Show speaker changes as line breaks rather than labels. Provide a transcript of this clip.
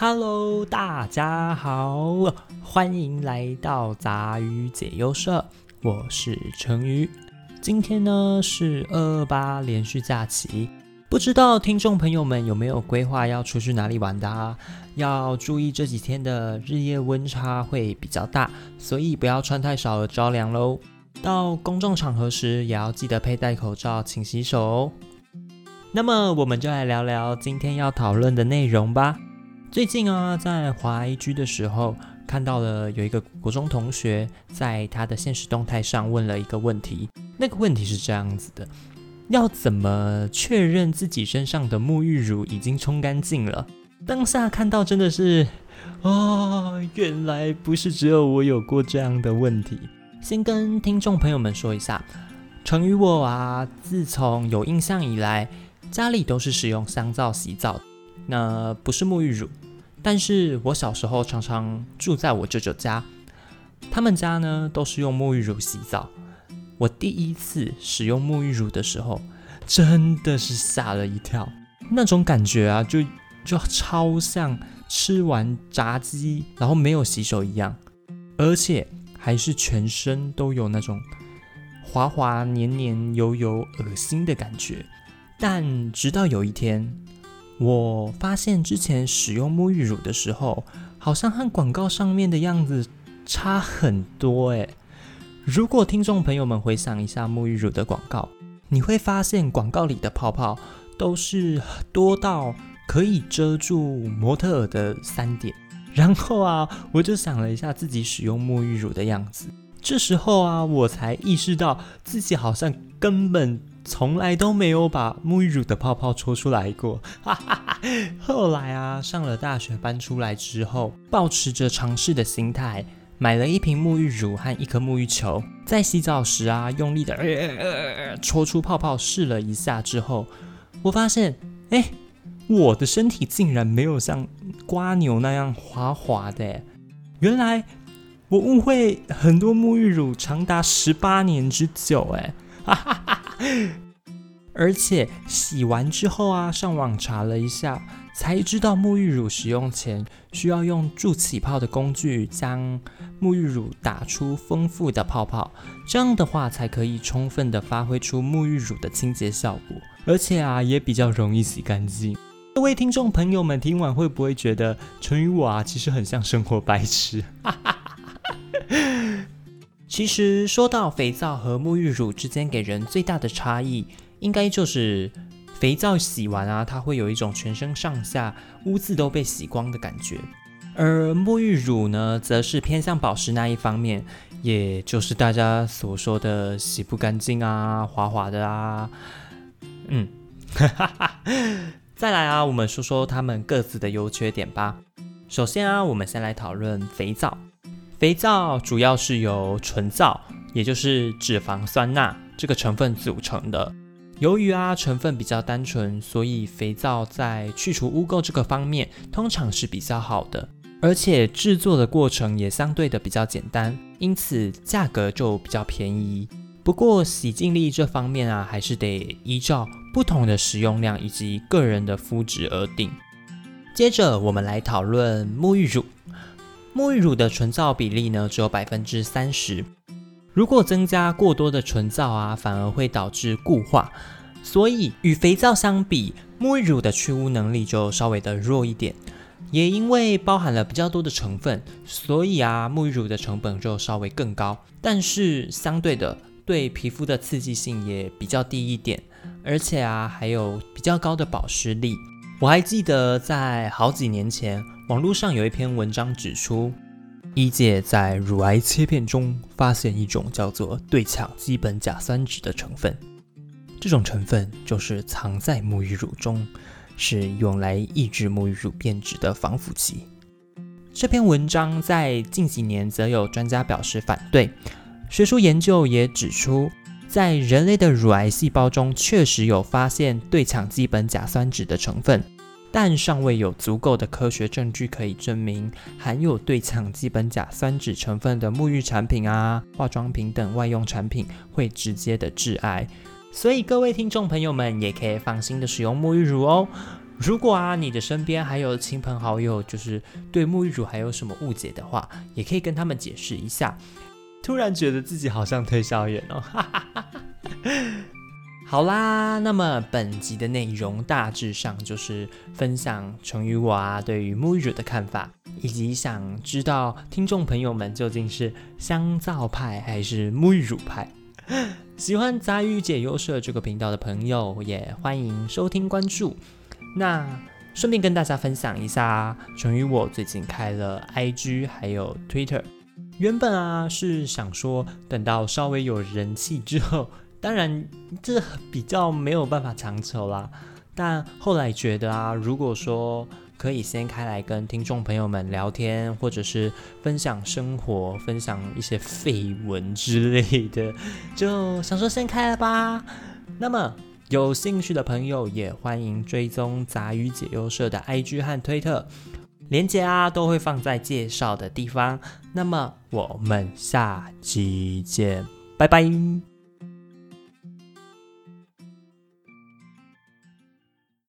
Hello，大家好，欢迎来到杂鱼解忧社，我是成鱼。今天呢是二二八连续假期，不知道听众朋友们有没有规划要出去哪里玩的啊？要注意这几天的日夜温差会比较大，所以不要穿太少而着凉喽。到公众场合时也要记得佩戴口罩，勤洗手哦。那么我们就来聊聊今天要讨论的内容吧。最近啊，在滑 IG 的时候，看到了有一个国中同学在他的现实动态上问了一个问题。那个问题是这样子的：要怎么确认自己身上的沐浴乳已经冲干净了？当下看到真的是，啊，原来不是只有我有过这样的问题。先跟听众朋友们说一下，成于我啊，自从有印象以来。家里都是使用香皂洗澡，那不是沐浴乳。但是我小时候常常住在我舅舅家，他们家呢都是用沐浴乳洗澡。我第一次使用沐浴乳的时候，真的是吓了一跳。那种感觉啊，就就超像吃完炸鸡然后没有洗手一样，而且还是全身都有那种滑滑黏黏油油恶心的感觉。但直到有一天，我发现之前使用沐浴乳的时候，好像和广告上面的样子差很多诶。如果听众朋友们回想一下沐浴乳的广告，你会发现广告里的泡泡都是多到可以遮住模特儿的三点。然后啊，我就想了一下自己使用沐浴乳的样子，这时候啊，我才意识到自己好像根本。从来都没有把沐浴乳的泡泡戳出来过。哈哈哈后来啊，上了大学搬出来之后，保持着尝试的心态，买了一瓶沐浴乳和一颗沐浴球，在洗澡时啊，用力的戳出泡泡试了一下之后，我发现，哎，我的身体竟然没有像瓜牛那样滑滑的。原来我误会很多沐浴乳长达十八年之久，哎。哈哈哈而且洗完之后啊，上网查了一下，才知道沐浴乳使用前需要用助起泡的工具将沐浴乳打出丰富的泡泡，这样的话才可以充分的发挥出沐浴乳的清洁效果，而且啊也比较容易洗干净。各位听众朋友们听完会不会觉得成语我啊其实很像生活白痴？其实说到肥皂和沐浴乳之间给人最大的差异，应该就是肥皂洗完啊，它会有一种全身上下污渍都被洗光的感觉，而沐浴乳呢，则是偏向保湿那一方面，也就是大家所说的洗不干净啊、滑滑的啊。嗯，哈哈哈再来啊，我们说说它们各自的优缺点吧。首先啊，我们先来讨论肥皂。肥皂主要是由纯皂，也就是脂肪酸钠这个成分组成的。由于啊成分比较单纯，所以肥皂在去除污垢这个方面通常是比较好的，而且制作的过程也相对的比较简单，因此价格就比较便宜。不过洗净力这方面啊，还是得依照不同的使用量以及个人的肤质而定。接着我们来讨论沐浴乳。沐浴乳的纯皂比例呢，只有百分之三十。如果增加过多的纯皂啊，反而会导致固化。所以与肥皂相比，沐浴乳的去污能力就稍微的弱一点。也因为包含了比较多的成分，所以啊，沐浴乳的成本就稍微更高。但是相对的，对皮肤的刺激性也比较低一点，而且啊，还有比较高的保湿力。我还记得在好几年前。网络上有一篇文章指出，医界在乳癌切片中发现一种叫做对羟基苯甲酸酯的成分，这种成分就是藏在沐浴乳中，是用来抑制沐浴乳变质的防腐剂。这篇文章在近几年则有专家表示反对，学术研究也指出，在人类的乳癌细胞中确实有发现对羟基苯甲酸酯的成分。但尚未有足够的科学证据可以证明含有对羟基苯甲酸酯成分的沐浴产品啊、化妆品等外用产品会直接的致癌，所以各位听众朋友们也可以放心的使用沐浴乳哦。如果啊，你的身边还有亲朋好友，就是对沐浴乳还有什么误解的话，也可以跟他们解释一下。突然觉得自己好像推销员哦，哈哈哈哈。好啦，那么本集的内容大致上就是分享成语我啊对于沐浴乳的看法，以及想知道听众朋友们究竟是香皂派还是沐浴乳派。喜欢杂鱼解忧社这个频道的朋友，也欢迎收听关注。那顺便跟大家分享一下，成语我最近开了 IG 还有 Twitter。原本啊是想说等到稍微有人气之后。当然，这比较没有办法长久啦。但后来觉得啊，如果说可以先开来跟听众朋友们聊天，或者是分享生活、分享一些绯闻之类的，就想说先开了吧。那么有兴趣的朋友也欢迎追踪杂鱼解忧社的 IG 和推特，连接啊都会放在介绍的地方。那么我们下期见，拜拜。